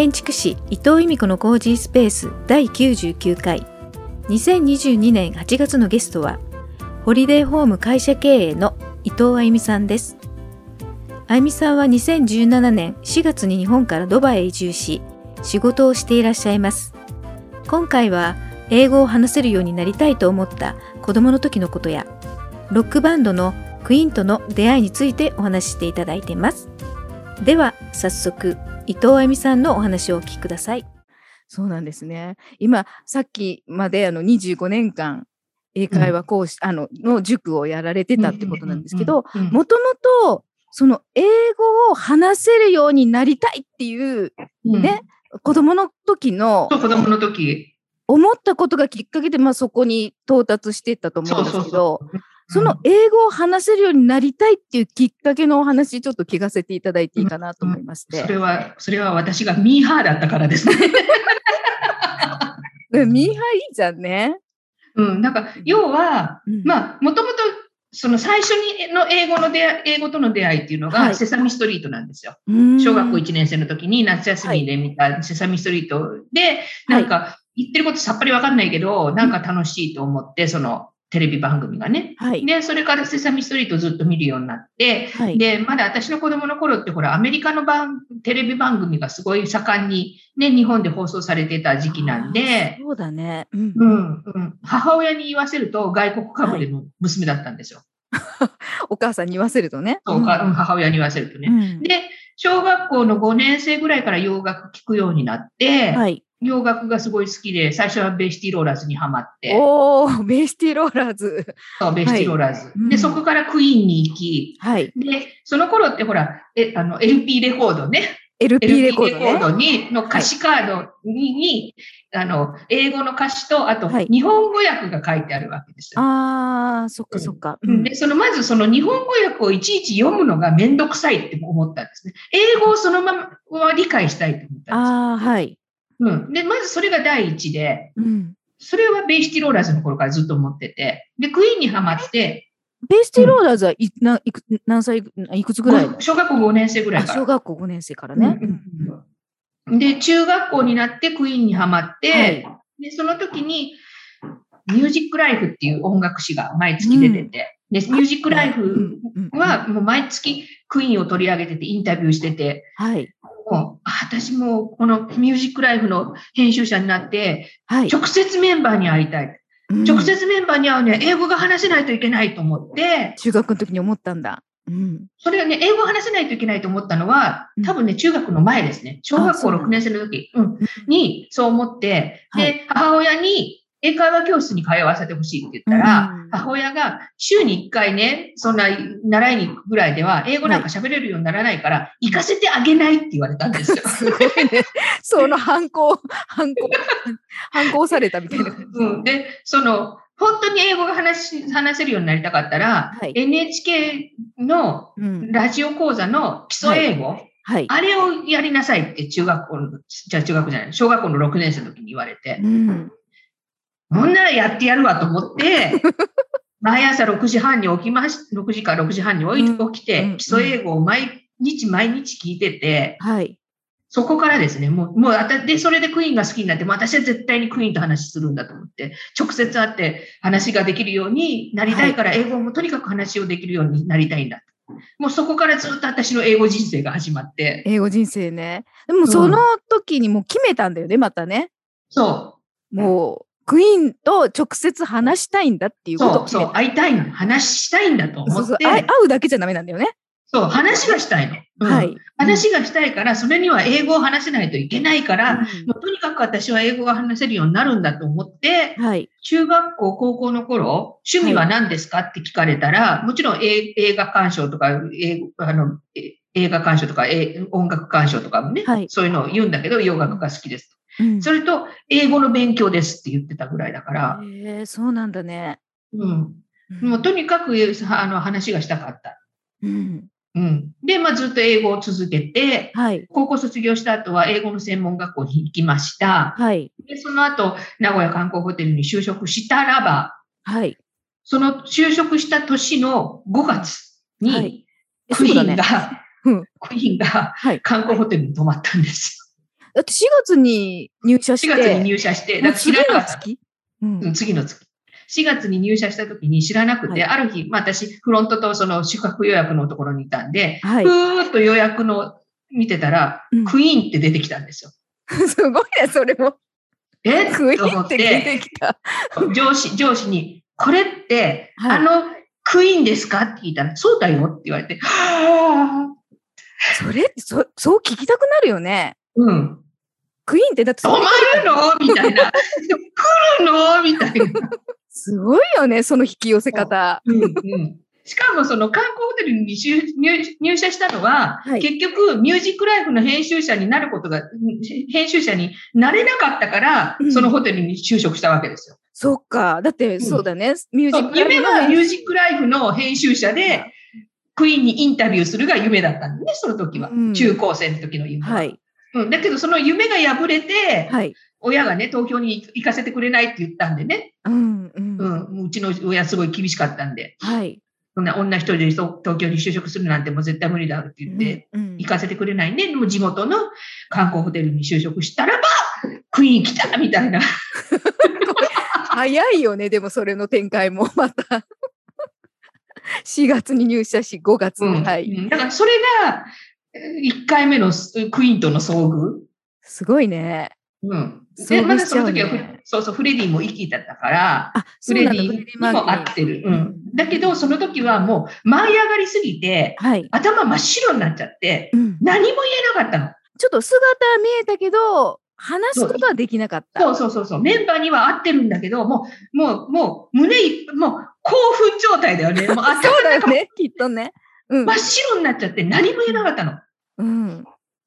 建築士伊藤由美子のコージースペース第99回。2022年8月のゲストはホリデーホーム会社経営の伊藤あゆみさんです。あゆみさんは2017年4月に日本からドバイへ移住し仕事をしていらっしゃいます。今回は英語を話せるようになりたいと思った子供の時のことやロックバンドのクイーンとの出会いについてお話ししていただいています。では早速伊藤あゆみさんのお話をお聞きください。そうなんですね。今、さっきまであの25年間、英会話講師、うん、あの、の塾をやられてたってことなんですけど、もともと、その英語を話せるようになりたいっていう、ね、うん、子供の時の、子供の時。思ったことがきっかけで、まあそこに到達していったと思うんですけど、その英語を話せるようになりたいっていうきっかけのお話、ちょっと聞かせていただいていいかなと思いまして。それは、それは私がミーハーだったからですね。ミーハーいいじゃんね。うん、なんか、要は、うん、まあ、もともと、その最初にの英語の出会い、英語との出会いっていうのが、セサミストリートなんですよ。小学校1年生の時に夏休みで見たセサミストリートで、なんか、言ってることさっぱりわかんないけど、なんか楽しいと思って、その、テレビ番組がね。はい。で、それからセサミストリートずっと見るようになって、はい、で、まだ私の子供の頃ってほら、アメリカの番、テレビ番組がすごい盛んにね、日本で放送されてた時期なんで、そうだね。うん、うん、うん。母親に言わせると外国かぶれの娘だったんですよ。はい、お母さんに言わせるとね。そう、うん、母親に言わせるとね、うん、で、小学校の5年生ぐらいから洋楽聴くようになって、はい。洋楽がすごい好きで、最初はベイシティローラーズにハマって。おー、ベイシティローラーズ。そう、ベイシティローラーズ。はい、で、そこからクイーンに行き、はい。で、その頃ってほら、え、あの、LP レコードね。LP レコード、ね、レコードに、の歌詞カードに、にあの、英語の歌詞と、あと、日本語訳が書いてあるわけですよ。ああ、そっかそっか、うん。で、その、まずその日本語訳をいちいち読むのがめんどくさいって思ったんですね。英語をそのまま理解したいと思ったんです。ああ、はい。うん。で、まずそれが第一で、うん、それはベイシティローラーズの頃からずっと思ってて、で、クイーンにはまって、ベイシティローラーズはい、な、いく何歳、いくつぐらい？小学校5年生ぐらいから。小学校5年生からね。うん、で、中学校になってクイーンにはまって、はい、で、その時に、ミュージックライフっていう音楽誌が毎月出てて、うん、で、ミュージックライフはもう毎月クイーンを取り上げててインタビューしてて、はい。もう、私もこのミュージックライフの編集者になって、はい、直接メンバーに会いたい。うん、直接メンバーに会うには英語が話せないといけないと思って。中学の時に思ったんだ。うん、それはね、英語を話せないといけないと思ったのは、多分ね、中学の前ですね。小学校6年生の時、うん、にそう思って、で、母親に英会話教室に通わせてほしいって言ったら、うん、母親が週に1回ね、そんな習いに行くぐらいでは、英語なんか喋れるようにならないから、行かせてあげないって言われたんですよ。すごいね。その反抗、反抗、反抗されたみたいな。うん。で、その、本当に英語が話話せるようになりたかったら、はい、NHK のラジオ講座の基礎英語、はいはい、あれをやりなさいって中学校の、じゃあ中学じゃない、小学校の6年生の時に言われて、うん、ほんならやってやるわと思って、毎朝6時半に起きまし、6時から6時半に起きて、基礎英語を毎日毎日聞いてて、はい。そこからですね、もう、もう、あた、で、それでクイーンが好きになって、私は絶対にクイーンと話するんだと思って、直接会って話ができるようになりたいから、英語もとにかく話をできるようになりたいんだ。もうそこからずっと私の英語人生が始まって。英語人生ね。でもその時にもう決めたんだよね、またね。そう。もう、クイーンと直接話したいんだっていうことそうそう、会いたいの。話したいんだと思って。そうそう会うだけじゃダメなんだよね。そう、話がしたいの。うん、はい。話がしたいから、それには英語を話せないといけないから、うん、もうとにかく私は英語が話せるようになるんだと思って、はい。中学校、高校の頃、趣味は何ですかって聞かれたら、もちろん映画鑑賞とか、英あの映画鑑賞とか、音楽鑑賞とかもね、はい、そういうのを言うんだけど、洋楽が好きです。うん、それと、英語の勉強ですって言ってたぐらいだから。へえ、そうなんだね。うん。もうとにかくあの話がしたかった。うん。うん、で、まあ、ずっと英語を続けて、はい、高校卒業した後は英語の専門学校に行きました。はい、でその後、名古屋観光ホテルに就職したらば、はい、その就職した年の5月に、はい、クイーンが、ねうん、クイーンが観光ホテルに泊まったんですだって4月に入社して。4月に入社して、だから知らなかった。うん、次の月。4月に入社した時に知らなくて、はい、ある日、まあ私、フロントとその宿泊予約のところにいたんで、はい、ふーっと予約の見てたら、うん、クイーンって出てきたんですよ。すごいね、それも。え？クイーンって出てきた。上司、上司に、これって、はい、あの、クイーンですか？って聞いたら、そうだよって言われて、はそれ、そ、そう聞きたくなるよね。うん。クイーンってだって止まるの？みたいな。来るの？みたいな。すごいよね、その引き寄せ方。うんうんしかもその観光ホテルに入社したのは、はい、結局ミュージックライフの編集者になることが、編集者になれなかったから、うん、そのホテルに就職したわけですよ。そっか。だって、そうだね。ミュージックライフ。夢はミュージックライフの編集者で、クイーンにインタビューするが夢だったんでね、その時は。うん、中高生の時の夢は。はい。うん、だけど、その夢が破れて、はい、親がね、東京に行かせてくれないって言ったんでね。うん、うん。うん、うちの親すごい厳しかったんで。はい。そんな女一人で東京に就職するなんてもう絶対無理だって言って、行かせてくれないね。でも地元の観光ホテルに就職したらば、クイーン来たみたいな。早いよね、でもそれの展開も また。4月に入社し、5月に、はい。だからそれが、1回目のクイーンとの遭遇？すごいね。うん。で、まだその時は、そうそう、フレディも生きてたから、フレディにも合ってる。うん。だけど、その時はもう舞い上がりすぎて、はい、頭真っ白になっちゃって、うん、何も言えなかったの。ちょっと姿見えたけど、話すことはできなかった。そうそうそうそう。メンバーには合ってるんだけど、もう、もう、もう、胸い、もう、興奮状態だよね。もう 頭そうだよね、きっとね。うん、真っ白になっちゃって何も言えなかったの。うん。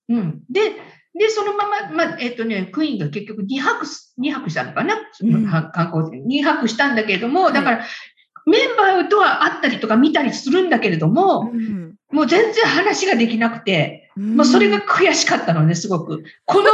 うん。で、で、そのまま、まあ、えっ、とね、クイーンが結局2泊、2泊したのかな、その観光船、2泊したんだけれども、だから、メンバーとは会ったりとか見たりするんだけれども、うん、もう全然話ができなくて、うん、もうそれが悔しかったのね、すごく。この、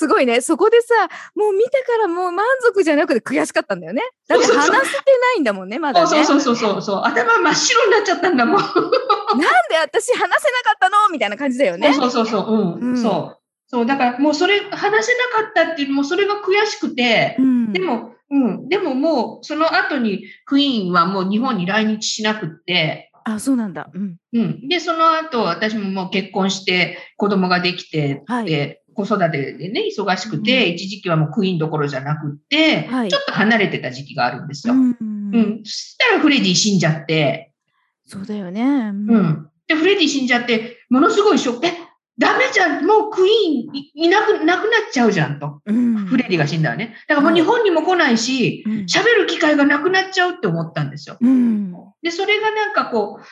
すごいね。そこでさ、もう見たからもう満足じゃなくて悔しかったんだよね。だって話せてないんだもんね、まだ、ね。そうそうそうそうそう。頭真っ白になっちゃったんだもん。なんで私話せなかったの？みたいな感じだよね。そうそうそう。うん。うん、そう。そう。だからもうそれ、話せなかったっていうのもそれが悔しくて、うん、でも、うん。でももう、その後にクイーンはもう日本に来日しなくって、あ、そうなんだ。うん。うん。で、その後、私ももう結婚して、子供ができて、はい、で、子育てでね、忙しくて、うん、一時期はもうクイーンどころじゃなくって、はい、ちょっと離れてた時期があるんですよ。うん。うん、そしたらフレディ死んじゃって。そうだよね。うん。で、フレディ死んじゃって、ものすごいショック。え、ダメじゃん、もうクイーンいなくなくなっちゃうじゃんと。うん、フレディが死んだらね。だからもう日本にも来ないし、喋、はい、る機会がなくなっちゃうって思ったんですよ。うん、で、それがなんかこう、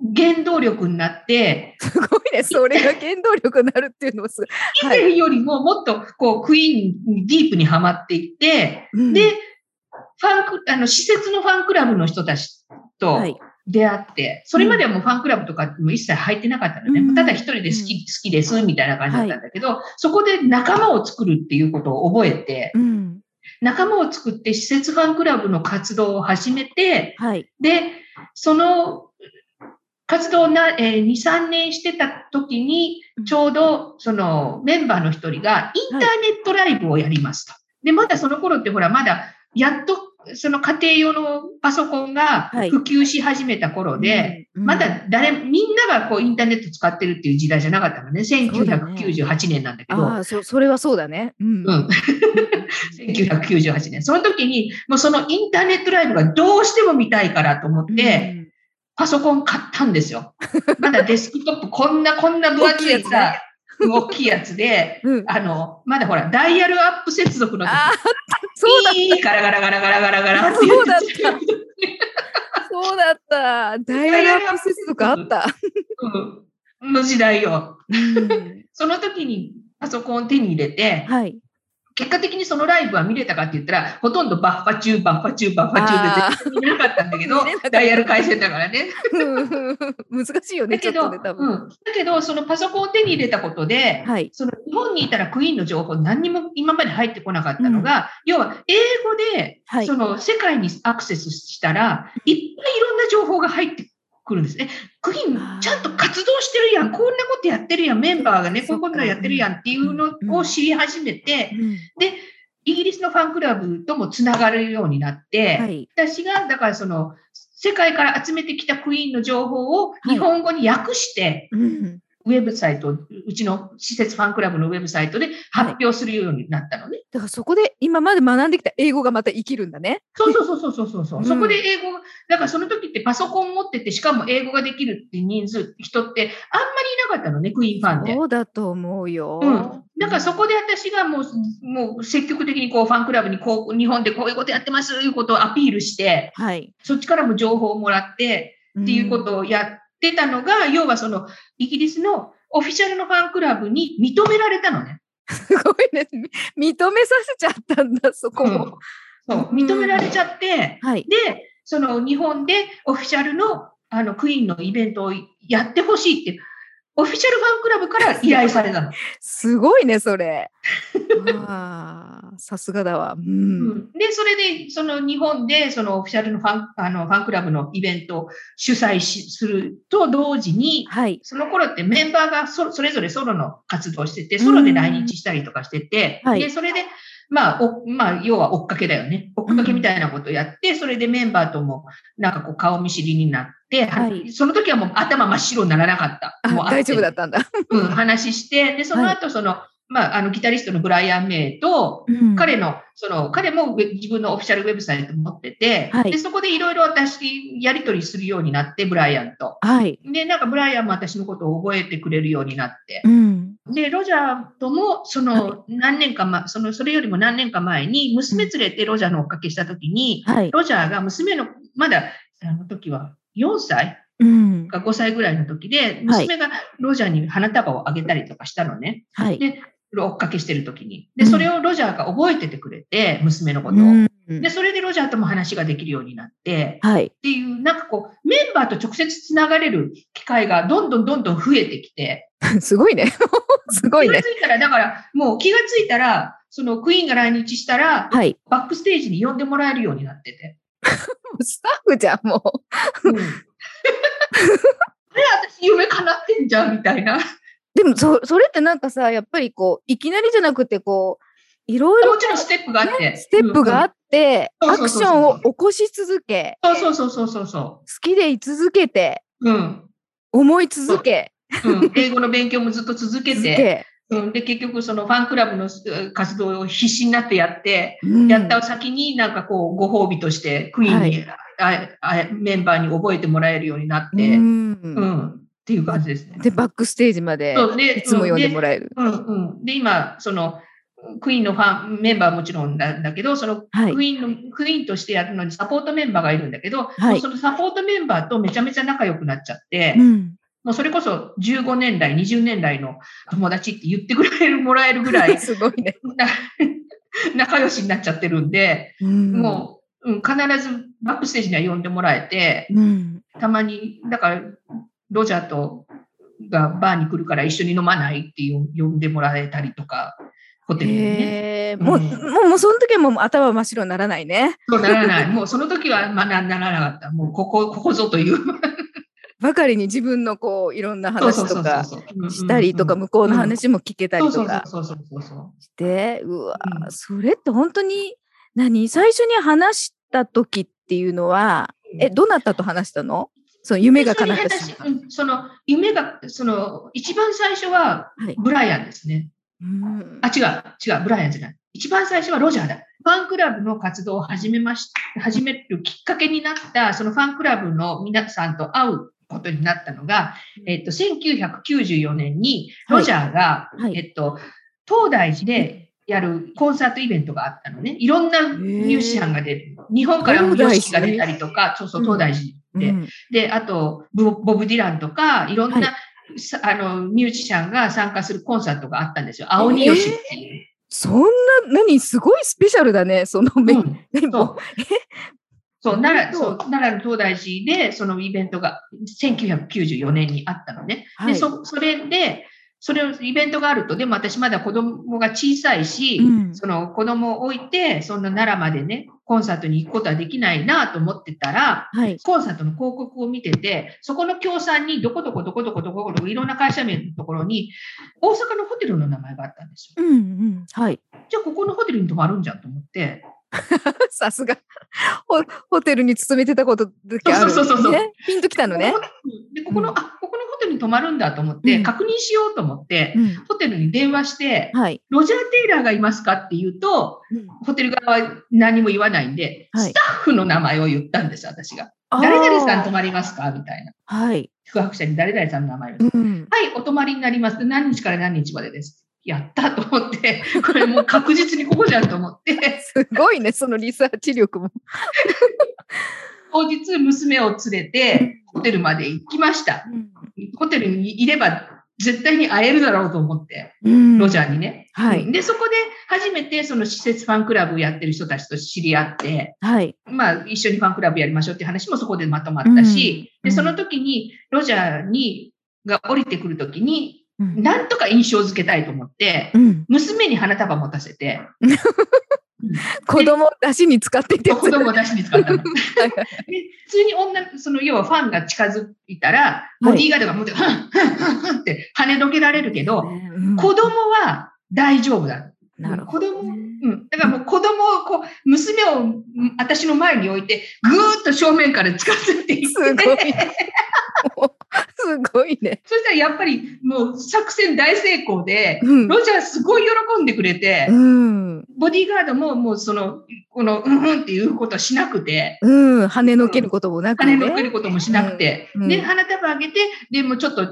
原動力になって、すごいね、それが原動力になるっていうのはすごい。以前よりももっとこうクイーンにディープにはまっていって、うん、で、ファンク、あの、施設のファンクラブの人たちと出会って、それまではもうファンクラブとかも一切入ってなかったのね。うん、ただ一人で好き、好きですみたいな感じだったんだけど、はい、そこで仲間を作るっていうことを覚えて、仲間を作って施設ファンクラブの活動を始めて、はい、で、その活動な、えー、2、3年してた時に、ちょうどそのメンバーの一人がインターネットライブをやりますと。はい、で、まだその頃ってほら、まだやっとその家庭用のパソコンが普及し始めた頃で、はいうんうん、まだ誰、みんながこうインターネット使ってるっていう時代じゃなかったのね。1998年なんだけど。ああ、そ、それはそうだね。うん。うん、1998年。その時に、もうそのインターネットライブがどうしても見たいからと思って、うんパソコン買ったんですよ。まだデスクトップ、こんな、こんな分厚いさ、大きいやつで、うん、あの、まだほら、ダイヤルアップ接続の時、そうだいいガラガラガラガラガラガラってそうだった。そうだった。ダイヤルアップ接続あった。うん、の時代よ。うん、その時にパソコンを手に入れて、はい、結果的にそのライブは見れたかって言ったら、ほとんどバッファ中、バッファ中、バッファ中で全然見れなかったんだけど、ダイヤル回線だからね。難しいよね、だけど、ね、うん、だけど、そのパソコンを手に入れたことで、はい、その日本にいたらクイーンの情報何にも今まで入ってこなかったのが、うん、要は英語で、その世界にアクセスしたら、いっぱいいろんな情報が入って来るんです。ね。クイーンちゃんと活動してるやん。こんなことやってるやん。メンバーがね、こんなことやってるやんっていうのを知り始めて、で、イギリスのファンクラブともつながるようになって、はい、私が、だからその、世界から集めてきたクイーンの情報を日本語に訳して、はいうんウェブサイト、うちの施設ファンクラブのウェブサイトで発表するようになったのね。だからそこで今まで学んできた英語がまた生きるんだね。そうそうそうそうそうそう、うん、そこで英語、だからその時ってパソコン持ってて、しかも英語ができるって人数、人ってあんまりいなかったのね、クイーンファンで。そうだと思うよ。うん。だからそこで私がもう、もう積極的にこうファンクラブにこう、日本でこういうことやってますということをアピールして、はい。そっちからも情報をもらって、っていうことをやってたのが、うん、要はその、イギリスのオフィシャルのファンクラブに認められたのね。すごいね。認めさせちゃったんだ、そこも。そう、認められちゃって、はい、で、その日本でオフィシャルのあのクイーンのイベントをやってほしいってオフィシャルファンクラブから依頼されたの。すごいね、それ。さすがだわ、うん、で、それで、その日本で、そのオフィシャルのファンあのファンクラブのイベントを主催しすると同時に、はい、その頃ってメンバーがそそれぞれソロの活動をしてて、ソロで来日したりとかしてて、はい、で、それで、まあ、お、まあ、要は追っかけだよね。追っかけみたいなことをやって、それでメンバーとも、なんかこう、顔見知りになって、はい、その時はもう頭真っ白にならなかった。もう大丈夫だったんだ。うん、話して、で、その後、その、はいまあ、あの、ギタリストのブライアン・メイと、うん、彼の、その、彼も自分のオフィシャルウェブサイト持ってて、はい、で、そこでいろいろ私、やり取りするようになって、ブライアンと。はい。で、なんかブライアンも私のことを覚えてくれるようになって。うん、で、ロジャーとも、その、何年か前、その、それよりも何年か前に、娘連れてロジャーの追っかけしたときに、はい、ロジャーが娘の、まだ、あの時は4歳うん、が5歳ぐらいの時で、娘がロジャーに花束をあげたりとかしたのね。はい、で、追っかけしてる時に。で、それをロジャーが覚えててくれて、娘のことを。で、それでロジャーとも話ができるようになって、はい。っていう、なんかこう、メンバーと直接つながれる機会がどんどんどんどん増えてきて。すごいね。すごいね。気がついたら、だから、もう気がついたら、そのクイーンが来日したら、はい。バックステージに呼んでもらえるようになってて。スタッフじゃん、もう。うん。あれ、私夢叶ってんじゃん、みたいな。でもそ、それってなんかさ、やっぱりこう、いきなりじゃなくて、こう、いろいろ。もちろんステップがあって。ステップがあって、アクションを起こし続け。そうそうそうそうそうそう。好きでい続けて。うん。思い続け。うん。英語の勉強もずっと続けて。うん、で、結局、そのファンクラブの活動を必死になってやって、うん、やった先になんかこう、ご褒美として、クイーンに、はい、あメンバーに覚えてもらえるようになって、うん、うんっていう感じですね。で、バックステージまでいつも呼んでもらえる。うんうん。で、今、その、クイーンのファン、メンバーはもちろんなんだけど、そのクイーンの、はい、クイーンとしてやるのにサポートメンバーがいるんだけど、はい、そのサポートメンバーとめちゃめちゃ仲良くなっちゃって、うん、もうそれこそ15年来、20年来の友達って言ってくれる、もらえるぐらい、すごいね。仲良しになっちゃってるんで、うん、もう、うん、必ずバックステージには呼んでもらえて、うん、たまに、だから、ロジャーとがバーに来るから一緒に飲まないっていう呼んでもらえたりとか、ホテルでね。もう、もう、もうその時はもう頭真っ白にならないね。そうならない。もうその時は、まあ、ならなかった。もう、ここ、ここぞという。ばかりに自分のこういろんな話とかしたりとか向こうの話も聞けたりとかしてうわ、それって本当に何？最初に話した時っていうのはえどなたと話したの？その夢が叶ったし。その夢が、その一番最初はブライアンですね。はい、あ、違う、違う、ブライアンじゃない。一番最初はロジャーだ。ファンクラブの活動を始めまし、始めるきっかけになった、そのファンクラブの皆さんと会うことになったのが、えっと、1994年にロジャーが、はいはい、えっと、東大寺でやるコンサートイベントがあったのね。いろんなミュージシャンが出る。日本からもヨシキが出たりとか、そうそう、東大寺で、うん、で、あとボ、ブ・ディランとか、いろんな、はい、あの、ミュージシャンが参加するコンサートがあったんですよ。青によしっていう。えー、そんな、何、すごいスペシャルだね、そのメ、うん、そう。そう奈良そう奈良の東大寺でそのイベントが1994年にあったのね。はい、でそそれで、それをイベントがあると、でも私まだ子供が小さいし、うん、その子供を置いて、そんな奈良までね、コンサートに行くことはできないなと思ってたら、はい、コンサートの広告を見てて、そこの協賛にどこどこどこどこどこどこいろんな会社名のところに、大阪のホテルの名前があったんですよ。うんうん。はい。じゃあ、ここのホテルに泊まるんじゃんと思って、さすがホ。ホテルに勤めてたことだけある、ね、そうそうそうそう。ピンときたのね。で、ここの、うん、あ、に泊まるんだと思って、うん、確認しようと思って、うん、ホテルに電話して、はい、ロジャー・テイラーがいますかって言うと、ホテル側は何も言わないんで、はい、スタッフの名前を言ったんです、私が。誰々さん泊まりますかみたいな。はい。宿泊者に誰々さんの名前を、うん、はい、お泊まりになります。何日から何日までです。やったと思って、これもう確実にここじゃんと思って。すごいね、そのリサーチ力も。当日、娘を連れて、ホテルまで行きました。うん、ホテルにいれば、絶対に会えるだろうと思って、うん、ロジャーにね。はい。で、そこで初めてその施設ファンクラブをやってる人たちと知り合って、はい。まあ、一緒にファンクラブやりましょうっていう話もそこでまとまったし、うん、で、その時に、ロジャーに、が降りてくるときに、なんとか印象づけたいと思って、うん、娘に花束持たせて、子供出しに使っていて。子供出しに使ったの。普通に女、その要はファンが近づいたら、ボディーガードが持って、はい、ふん、ふん、ふんって跳ねどけられるけど、うん、子供は大丈夫だ。なるほど。子供、うん。だからもう子供を、こう、娘を私の前に置いて、ぐーっと正面から近づいていって。すごい。すごいね。そしたらやっぱりもう作戦大成功で、うん、ロジャーすごい喜んでくれて、うん、ボディーガードももうその、この、うんうんっていうことはしなくて、うん、跳ねのけることもなくて、ね、跳ねのけることもしなくて、うん、で、花束あげて、でもちょっと、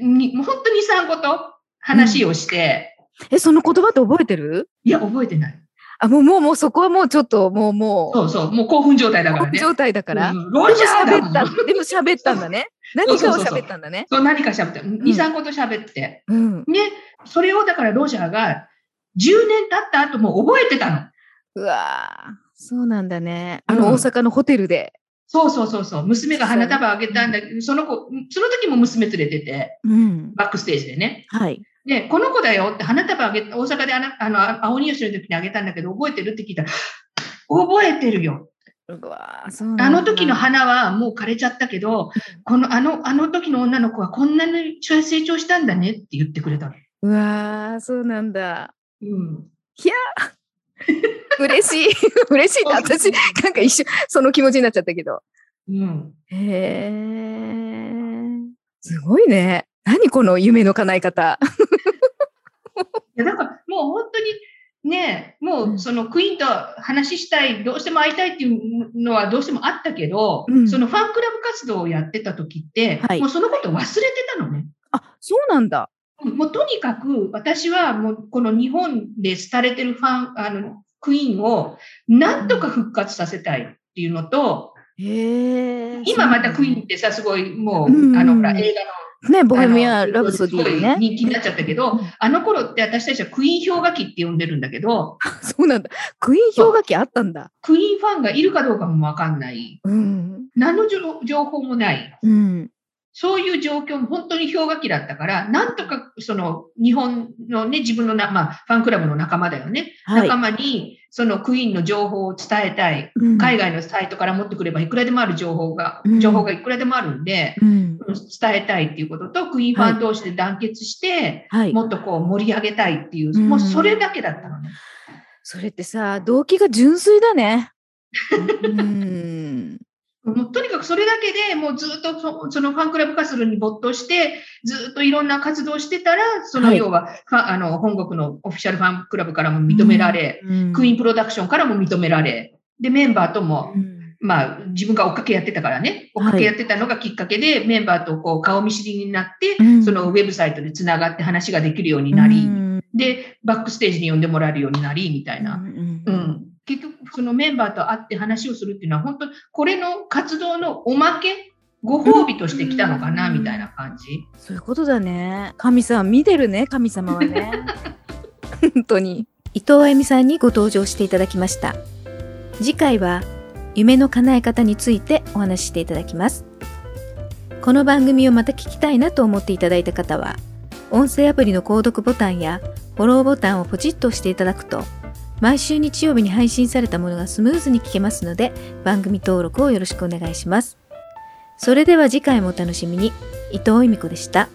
にもう本当に3個と話をして、え、その言葉って覚えてる？いや、覚えてない。あ、もう、もう、もうそこはもうちょっと、もう、もう。そうそう、もう興奮状態だからね。興奮状態だから。うん、ロジャーでも喋った、でも喋ったんだね。何かを喋ったんだね。そう何か喋った。2、3個と喋って。うん。ね、それをだからロジャーが10年経った後も覚えてたの。うわそうなんだね。あの大阪のホテルで。そうそうそうそう。娘が花束あげたんだけど、その子、その時も娘連れてて、うん、バックステージでね。はい。で、この子だよって花束あげ、大阪であの、あの、青ニュースの時にあげたんだけど、覚えてるって聞いたら、覚えてるよ。あの時の花はもう枯れちゃったけど、この、あの、あの時の女の子はこんなに成長したんだねって言ってくれたの。うわー、そうなんだ。うん。いや 嬉しい。嬉しいって私、なんか一瞬その気持ちになっちゃったけど。うん。へえ。すごいね。何この夢の叶え方？いや、だからもう本当にね、もうそのクイーンと話したい、どうしても会いたいっていうのはどうしてもあったけど、うん、そのファンクラブ活動をやってた時って、はい、もうそのこと忘れてたのね。あ、そうなんだ。もうとにかく私はもうこの日本で廃れてるファン、あの、クイーンをなんとか復活させたいっていうのと、今またクイーンってさ、すごいもう、うん、あの、映画のね、ボヘミア・ラブソディね。人気になっちゃったけど、あの頃って私たちはクイーン氷河期って呼んでるんだけど。そうなんだ。クイーン氷河期あったんだ。クイーンファンがいるかどうかもわかんない。うん、何の情報もない。うん、そういう状況も本当に氷河期だったから、なんとかその日本のね、自分のな、まあ、ファンクラブの仲間だよね。はい、仲間にそのクイーンの情報を伝えたい。うん、海外のサイトから持ってくればいくらでもある情報が、うん、情報がいくらでもあるんで、うん、伝えたいっていうことと、クイーンファン同士で団結して、はい、もっとこう盛り上げたいっていう、もうそれだけだったのね。それってさ、動機が純粋だね。うんもうとにかくそれだけでもうずっとそそのファンクラブ活動に没頭して、ずっといろんな活動してたら、その要は、はい、あの本国のオフィシャルファンクラブからも認められ、うん、クイーンプロダクションからも認められ、で、メンバーとも、うん、まあ、自分が追っかけやってたからね、追っかけやってたのがきっかけで、はい、メンバーとこう顔見知りになって、うん、そのウェブサイトで繋がって話ができるようになり、で、バックステージに呼んでもらえるようになり、みたいな。うん結局、そのメンバーと会って話をするっていうのは、本当、これの活動のおまけ、ご褒美としてきたのかな、みたいな感じ。そういうことだね。神様、見てるね、神様はね。本当に。伊藤あゆみさんにご登場していただきました。次回は、夢の叶え方についてお話ししていただきます。この番組をまた聞きたいなと思っていただいた方は、音声アプリの購読ボタンやフォローボタンをポチッと押していただくと、毎週日曜日に配信されたものがスムーズに聞けますので番組登録をよろしくお願いします。それでは次回もお楽しみに。伊藤由美子でした。